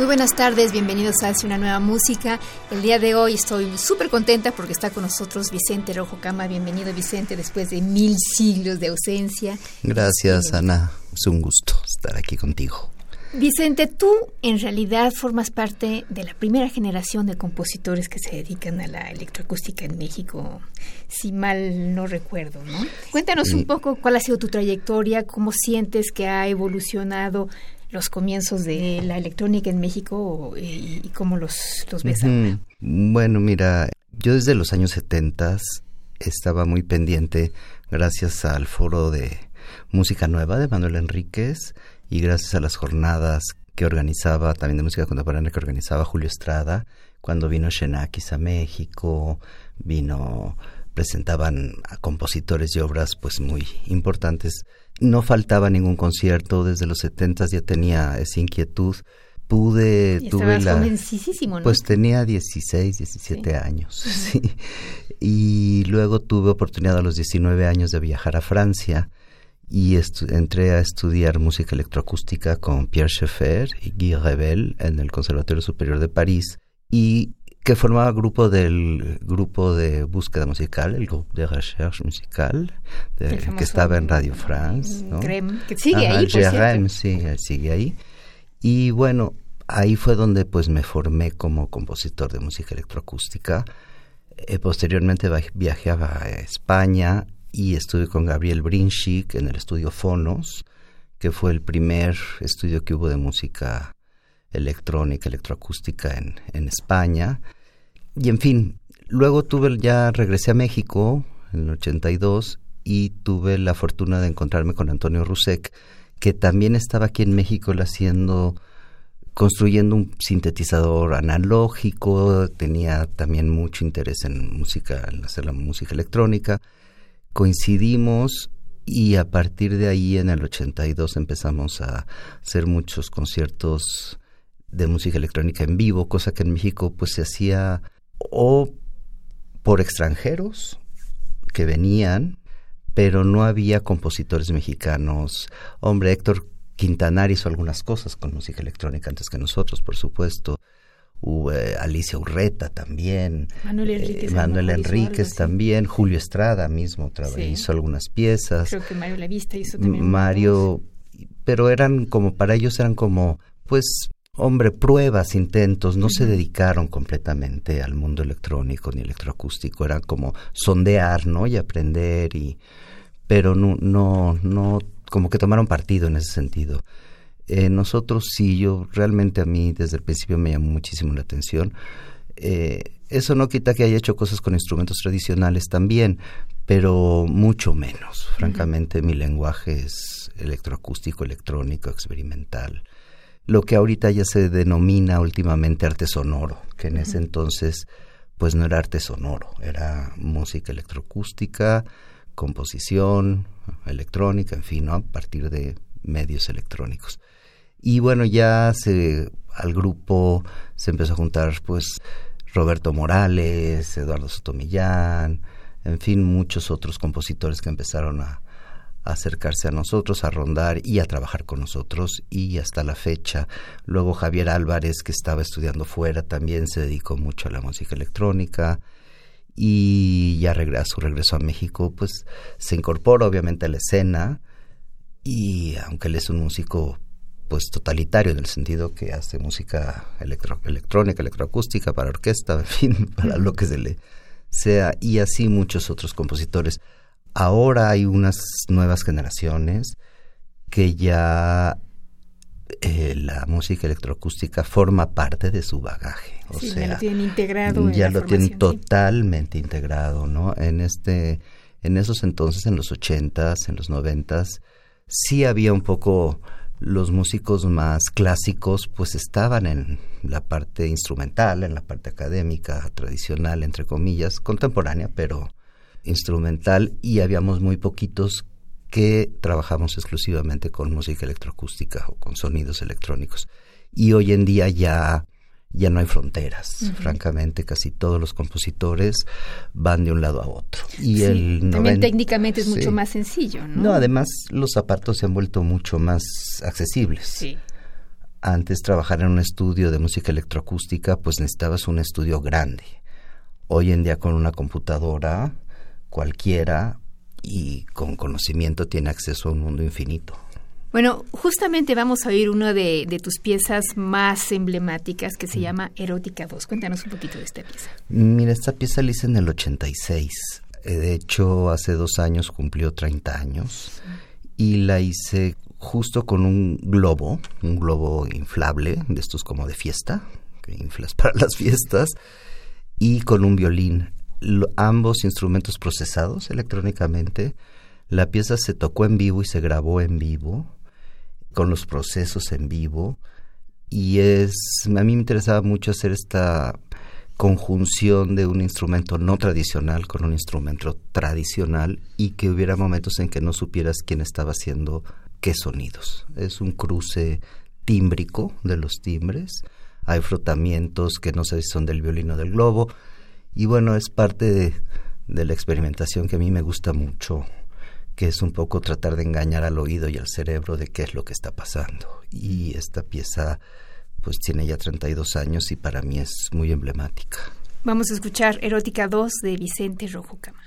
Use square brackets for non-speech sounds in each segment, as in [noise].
Muy buenas tardes, bienvenidos a una nueva música. El día de hoy estoy súper contenta porque está con nosotros Vicente Rojo Cama. Bienvenido Vicente después de mil siglos de ausencia. Gracias Ana, es un gusto estar aquí contigo. Vicente, tú en realidad formas parte de la primera generación de compositores que se dedican a la electroacústica en México, si mal no recuerdo, ¿no? Cuéntanos un poco cuál ha sido tu trayectoria, cómo sientes que ha evolucionado los comienzos de la electrónica en México y, cómo los, los ves ahora. Bueno, mira, yo desde los años 70 estaba muy pendiente, gracias al foro de música nueva de Manuel Enríquez, y gracias a las jornadas que organizaba, también de música contemporánea que organizaba Julio Estrada, cuando vino Xenakis a México, vino, presentaban a compositores y obras pues muy importantes. No faltaba ningún concierto, desde los setentas ya tenía esa inquietud. Pude, tuve la... ¿no? Pues tenía 16, 17 años, [laughs] sí. Y luego tuve oportunidad a los 19 años de viajar a Francia y entré a estudiar música electroacústica con Pierre Schaeffer y Guy Rebel en el Conservatorio Superior de París y que formaba grupo del grupo de búsqueda musical, el grupo de recherche musical, que estaba en Radio France, ¿no? que sigue ahí, por sí, sigue ahí. Y bueno, ahí fue donde pues me formé como compositor de música electroacústica. Eh, posteriormente viajé a España y estuve con Gabriel Brinchik en el estudio Fonos, que fue el primer estudio que hubo de música electrónica, electroacústica en, en España. Y en fin, luego tuve, ya regresé a México en el 82 y tuve la fortuna de encontrarme con Antonio Rusek, que también estaba aquí en México haciendo construyendo un sintetizador analógico, tenía también mucho interés en música, en hacer la música electrónica. Coincidimos y a partir de ahí en el 82 empezamos a hacer muchos conciertos de música electrónica en vivo, cosa que en México pues se hacía o por extranjeros que venían, pero no había compositores mexicanos. Hombre, Héctor Quintanar hizo algunas cosas con música electrónica antes que nosotros, por supuesto. Eh, Alicia Urreta también, Manuel Enríquez, Manuel Enríquez también, Julio Estrada mismo hizo algunas piezas. Creo que Mario Lavista hizo también. Mario, pero eran como, para ellos eran como, pues, hombre, pruebas, intentos, no se dedicaron completamente al mundo electrónico ni electroacústico, era como sondear, ¿no? Y aprender y, pero no, no, no, como que tomaron partido en ese sentido. Eh, nosotros sí, yo realmente a mí desde el principio me llamó muchísimo la atención. Eh, eso no quita que haya hecho cosas con instrumentos tradicionales también, pero mucho menos. Francamente, mi lenguaje es electroacústico, electrónico, experimental. Lo que ahorita ya se denomina últimamente arte sonoro, que en ese entonces pues no era arte sonoro, era música electroacústica, composición electrónica, en fin, a partir de medios electrónicos. Y bueno, ya se, al grupo se empezó a juntar pues Roberto Morales, Eduardo Sotomillán, en fin, muchos otros compositores que empezaron a, acercarse a nosotros, a rondar y a trabajar con nosotros y hasta la fecha. Luego Javier Álvarez, que estaba estudiando fuera, también se dedicó mucho a la música electrónica y ya a su regreso a México, pues se incorpora obviamente a la escena y aunque él es un músico pues totalitario en el sentido que hace música electro, electrónica, electroacústica para orquesta, [laughs] en fin, para lo que se le sea y así muchos otros compositores. Ahora hay unas nuevas generaciones que ya eh, la música electroacústica forma parte de su bagaje. O sea, ya lo tienen integrado. Ya lo tienen totalmente integrado, ¿no? En este, en esos entonces, en los ochentas, en los noventas, sí había un poco los músicos más clásicos pues estaban en la parte instrumental, en la parte académica, tradicional, entre comillas, contemporánea, pero instrumental, y habíamos muy poquitos que trabajamos exclusivamente con música electroacústica o con sonidos electrónicos. Y hoy en día ya ya no hay fronteras. Francamente, casi todos los compositores van de un lado a otro. Y el también técnicamente es mucho más sencillo, ¿no? No, además los zapatos se han vuelto mucho más accesibles. Sí. Antes trabajar en un estudio de música electroacústica, pues necesitabas un estudio grande. Hoy en día con una computadora cualquiera y con conocimiento tiene acceso a un mundo infinito. Bueno, justamente vamos a oír una de, tus piezas más emblemáticas que se llama Erótica 2. Cuéntanos un poquito de esta pieza. Mira, esta pieza la hice en el 86. Eh, de hecho, hace dos años cumplió 30 años y la hice justo con un globo, un globo inflable, de estos como de fiesta, que inflas para las fiestas, y con un violín. Ambos instrumentos procesados electrónicamente. La pieza se tocó en vivo y se grabó en vivo con los procesos en vivo y es a mí me interesaba mucho hacer esta conjunción de un instrumento no tradicional con un instrumento tradicional y que hubiera momentos en que no supieras quién estaba haciendo qué sonidos. Es un cruce tímbrico de los timbres. Hay frotamientos que no sé si son del violino del globo. Y bueno, es parte de, la experimentación que a mí me gusta mucho que es un poco tratar de engañar al oído y al cerebro de qué es lo que está pasando. Y esta pieza pues tiene ya 32 años y para mí es muy emblemática. Vamos a escuchar Erótica 2 de Vicente Rojo Cama.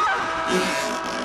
Yeah. [laughs]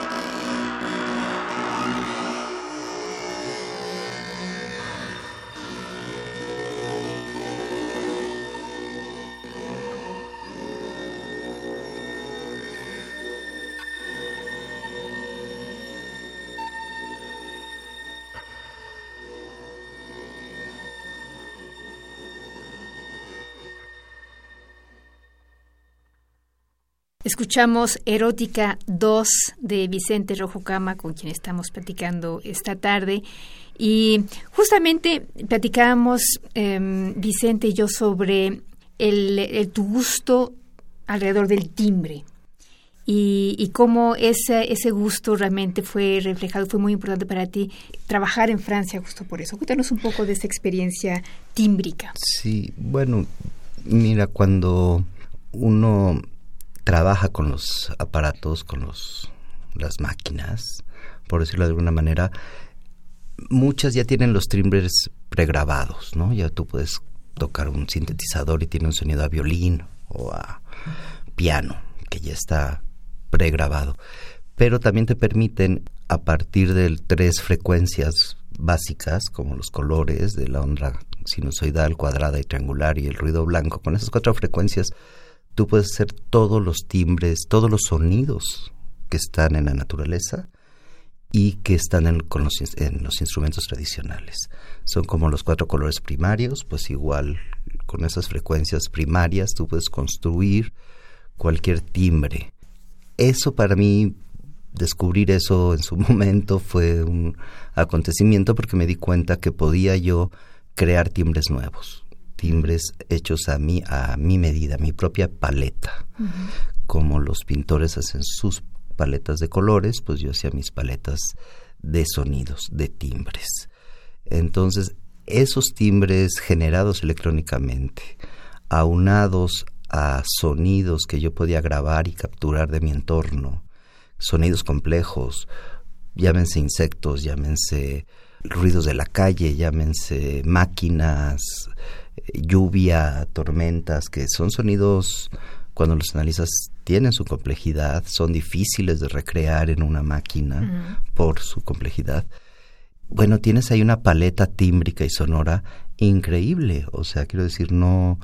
Escuchamos Erótica 2 de Vicente Rojo Cama, con quien estamos platicando esta tarde. Y justamente platicábamos, em, Vicente y yo, sobre el, tu gusto alrededor del timbre y, cómo ese, ese gusto realmente fue reflejado, fue muy importante para ti trabajar en Francia justo por eso. Cuéntanos un poco de esa experiencia tímbrica. Sí, bueno, mira, cuando uno trabaja con los aparatos, con los, las máquinas, por decirlo de alguna manera, muchas ya tienen los timbres pregrabados, ¿no? Ya tú puedes tocar un sintetizador y tiene un sonido a violín o a piano, que ya está pregrabado. Pero también te permiten, a partir de tres frecuencias básicas, como los colores de la onda sinusoidal, cuadrada y triangular y el ruido blanco, con esas cuatro frecuencias tú puedes hacer todos los timbres, todos los sonidos que están en la naturaleza y que están en, con los, en los instrumentos tradicionales. Son como los cuatro colores primarios, pues igual con esas frecuencias primarias tú puedes construir cualquier timbre. Eso para mí, descubrir eso en su [laughs] momento fue un acontecimiento porque me di cuenta que podía yo crear timbres nuevos, timbres hechos a mí, a mi medida, mi propia paleta, como los pintores hacen sus paletas de colores, pues yo hacía mis paletas de sonidos, de timbres. Entonces, esos timbres generados electrónicamente, aunados a sonidos que yo podía grabar y capturar de mi entorno, sonidos complejos, llámense insectos, llámense ruidos de la calle, llámense máquinas, lluvia, tormentas, que son sonidos cuando los analizas tienen su complejidad, son difíciles de recrear en una máquina por su complejidad. Bueno, tienes ahí una paleta tímbrica y sonora increíble, o sea, quiero decir, no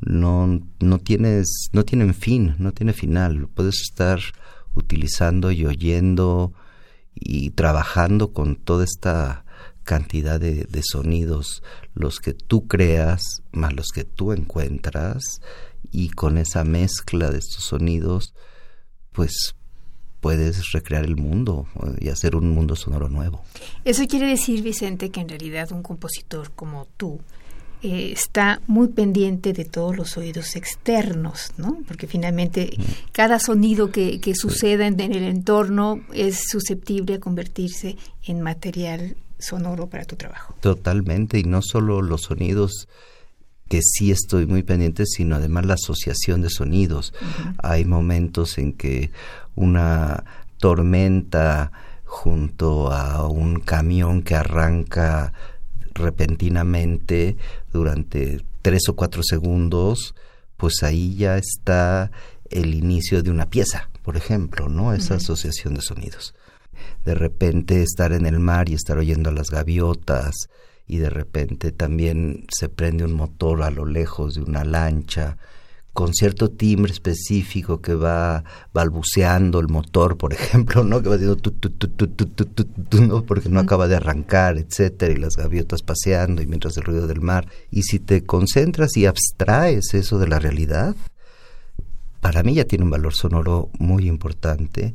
no no tienes no tienen fin, no tiene final, puedes estar utilizando y oyendo y trabajando con toda esta cantidad de, de, sonidos, los que tú creas más los que tú encuentras, y con esa mezcla de estos sonidos, pues puedes recrear el mundo y hacer un mundo sonoro nuevo. Eso quiere decir, Vicente, que en realidad un compositor como tú eh, está muy pendiente de todos los oídos externos, ¿no? Porque finalmente cada sonido que, que suceda en, en el entorno es susceptible a convertirse en material sonoro para tu trabajo. Totalmente, y no solo los sonidos que sí estoy muy pendiente, sino además la asociación de sonidos. Hay momentos en que una tormenta junto a un camión que arranca repentinamente durante tres o cuatro segundos, pues ahí ya está el inicio de una pieza, por ejemplo, ¿no? Esa asociación de sonidos. De repente estar en el mar y estar oyendo a las gaviotas, y de repente también se prende un motor a lo lejos de una lancha con cierto timbre específico que va balbuceando el motor, por [laughs] ejemplo, ¿no? Que va diciendo tu, tu, tu, ¿no? Porque no acaba de arrancar, etcétera, y las gaviotas paseando y mientras el ruido del mar. Y si te concentras y abstraes eso de la realidad, para mí ya tiene un valor sonoro muy importante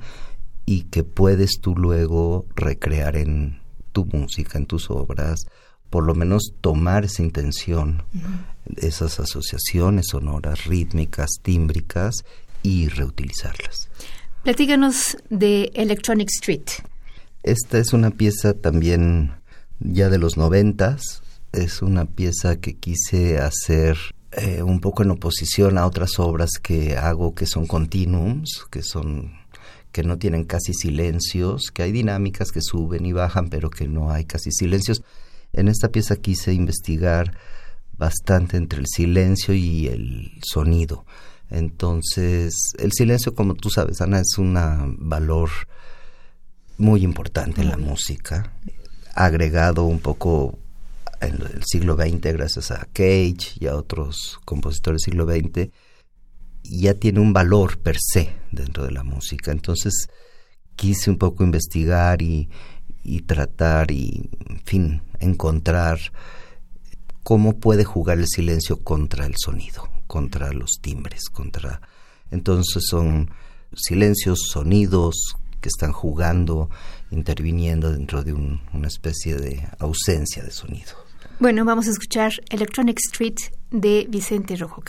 y que puedes tú luego recrear en tu música, en tus obras, por lo menos tomar esa intención, esas asociaciones sonoras, rítmicas, tímbricas y reutilizarlas. Platíganos de Electronic Street. Esta es una pieza también ya de los noventas, es una pieza que quise hacer eh, un poco en oposición a otras obras que hago que son continuums, que son que no tienen casi silencios, que hay dinámicas que suben y bajan, pero que no hay casi silencios. En esta pieza quise investigar bastante entre el silencio y el sonido. Entonces, el silencio, como tú sabes, Ana, es un valor muy importante en la música, agregado un poco en el siglo XX gracias a Cage y a otros compositores del siglo XX, ya tiene un valor per se dentro de la música. Entonces, quise un poco investigar y, y tratar y, en fin, encontrar cómo puede jugar el silencio contra el sonido, contra los timbres, contra... Entonces son silencios, sonidos que están jugando, interviniendo dentro de una especie de ausencia de sonido. Bueno, vamos a escuchar Electronic Street de Vicente Rojo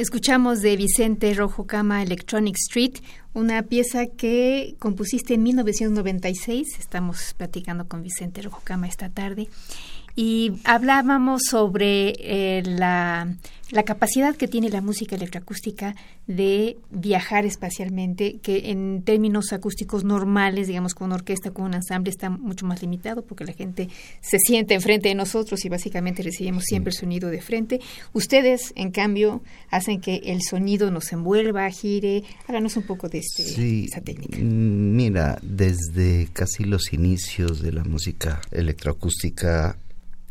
Escuchamos de Vicente Rojo Cama Electronic Street, una pieza que compusiste en 1996. Estamos platicando con Vicente Rojo Cama esta tarde y hablábamos sobre eh, la, la, capacidad que tiene la música electroacústica de viajar espacialmente, que en términos acústicos normales, digamos, con una orquesta, con un ensamble, está mucho más limitado porque la gente se siente enfrente de nosotros y básicamente recibimos siempre el sonido de frente. Ustedes, en cambio, hacen que el sonido nos envuelva, gire. Háganos un poco de este, sí, esa técnica. Mm, mira, desde casi los inicios de la música electroacústica,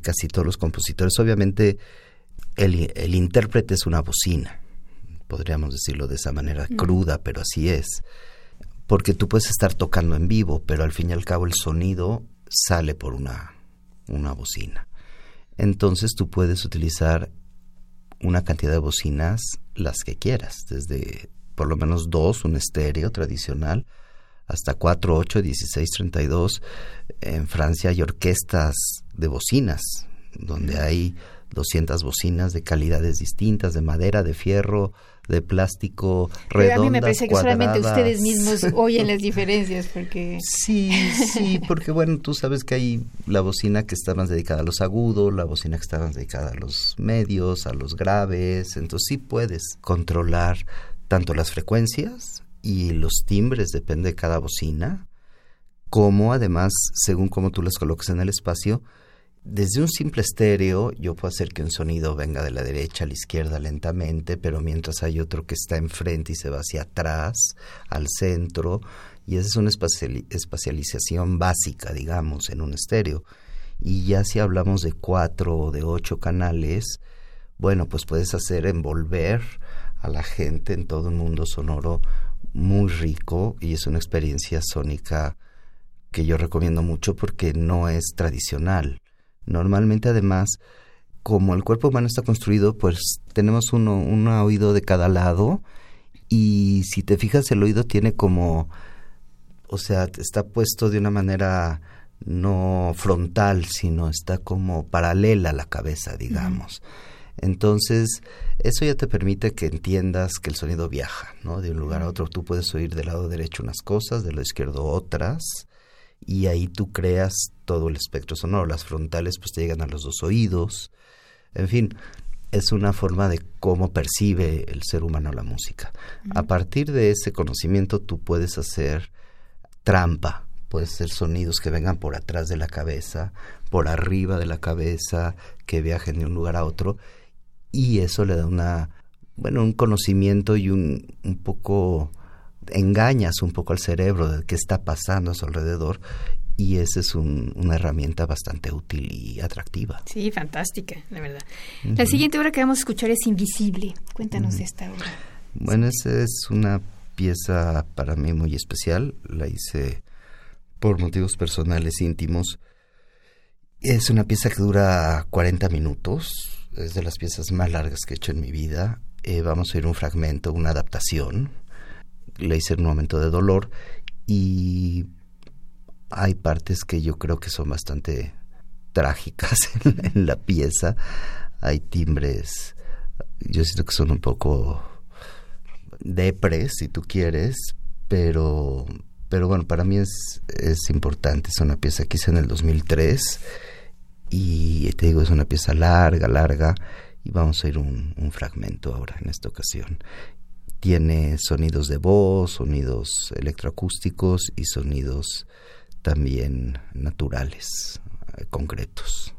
casi todos los compositores. Obviamente el, el intérprete es una bocina, podríamos decirlo de esa manera cruda, pero así es. Porque tú puedes estar tocando en vivo, pero al fin y al cabo el sonido sale por una, una bocina. Entonces tú puedes utilizar una cantidad de bocinas, las que quieras, desde por lo menos dos, un estéreo tradicional, hasta 4, 8, 16, 32. En Francia hay orquestas de bocinas, donde hay 200 bocinas de calidades distintas, de madera, de fierro, de plástico, redondas, a mí me parece que solamente ustedes mismos [laughs] oyen las diferencias porque sí sí porque bueno tú sabes que hay la bocina que está más dedicada a los agudos la bocina que está más dedicada a los medios a los graves entonces sí puedes controlar tanto las frecuencias y los timbres depende de cada bocina, como además, según cómo tú las coloques en el espacio, desde un simple estéreo yo puedo hacer que un sonido venga de la derecha a la izquierda lentamente, pero mientras hay otro que está enfrente y se va hacia atrás, al centro, y esa es una espacialización básica, digamos, en un estéreo. Y ya si hablamos de cuatro o de ocho canales, bueno, pues puedes hacer envolver a la gente en todo un mundo sonoro muy rico y es una experiencia sónica que yo recomiendo mucho porque no es tradicional. Normalmente además, como el cuerpo humano está construido, pues tenemos uno, un oído de cada lado y si te fijas el oído tiene como, o sea, está puesto de una manera no frontal, sino está como paralela a la cabeza, digamos. Entonces, eso ya te permite que entiendas que el sonido viaja, ¿no? De un lugar a otro. Tú puedes oír del lado derecho unas cosas, del lado izquierdo otras, y ahí tú creas todo el espectro sonoro. Las frontales pues te llegan a los dos oídos. En fin, es una forma de cómo percibe el ser humano la música. A partir de ese conocimiento tú puedes hacer trampa, puedes hacer sonidos que vengan por atrás de la cabeza, por arriba de la cabeza, que viajen de un lugar a otro y eso le da una, bueno, un conocimiento y un, un poco engañas un poco al cerebro de qué está pasando a su alrededor y esa es una herramienta bastante útil y atractiva. Sí, fantástica, la verdad. La siguiente obra que vamos a escuchar es Invisible. Cuéntanos de esta obra. Bueno, esa es una pieza para mí muy especial. La hice por motivos personales íntimos. Es una pieza que dura 40 minutos es de las piezas más largas que he hecho en mi vida. Eh, vamos a oír un fragmento, una adaptación. Le hice en un momento de dolor y hay partes que yo creo que son bastante trágicas [laughs] en, la pieza. Hay timbres, yo siento que son un poco depres, si tú quieres, pero, pero bueno, para mí es, es importante. Es una pieza que hice en el 2003 y te digo, es una pieza larga, larga, y vamos a ir un, un fragmento ahora en esta ocasión. Tiene sonidos de voz, sonidos electroacústicos y sonidos también naturales, eh, concretos.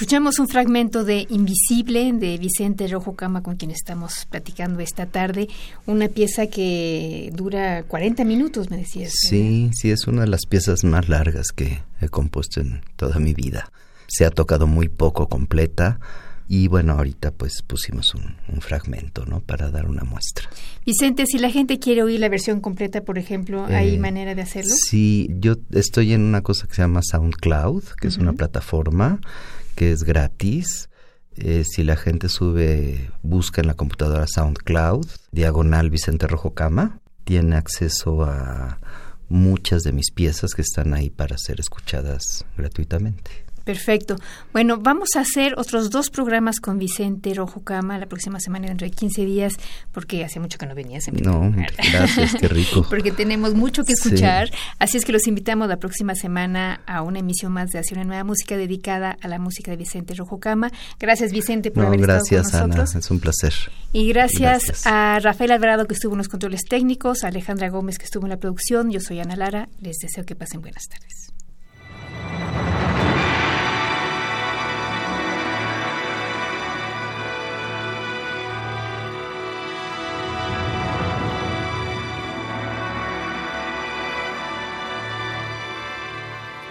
Escuchamos un fragmento de Invisible de Vicente Rojo Cama con quien estamos platicando esta tarde, una pieza que dura 40 minutos, me decías. Sí, sí, es una de las piezas más largas que he compuesto en toda mi vida. Se ha tocado muy poco completa, y bueno, ahorita pues pusimos un, fragmento, ¿no? Para dar una muestra. Vicente, si la gente quiere oír la versión completa, por ejemplo, ¿hay eh, manera de hacerlo? Sí, yo estoy en una cosa que se llama SoundCloud, que es una plataforma que es gratis. Eh, si la gente sube, busca en la computadora SoundCloud, diagonal Vicente Rojo Cama, tiene acceso a muchas de mis piezas que están ahí para ser escuchadas gratuitamente. Perfecto. Bueno, vamos a hacer otros dos programas con Vicente Rojo Cama la próxima semana, dentro de 15 días, porque hace mucho que no venías. En no, gracias, qué rico. [laughs] porque tenemos mucho que escuchar. Así es que los invitamos la próxima semana a una emisión más de Hacia una Nueva Música dedicada a la música de Vicente Rojo Cama. Gracias, Vicente, por haber gracias, estado con nosotros. Ana, es un placer. Y gracias, a Rafael Alvarado, que estuvo en los controles técnicos, a Alejandra Gómez, que estuvo en la producción. Yo soy Ana Lara. Les deseo que pasen buenas tardes.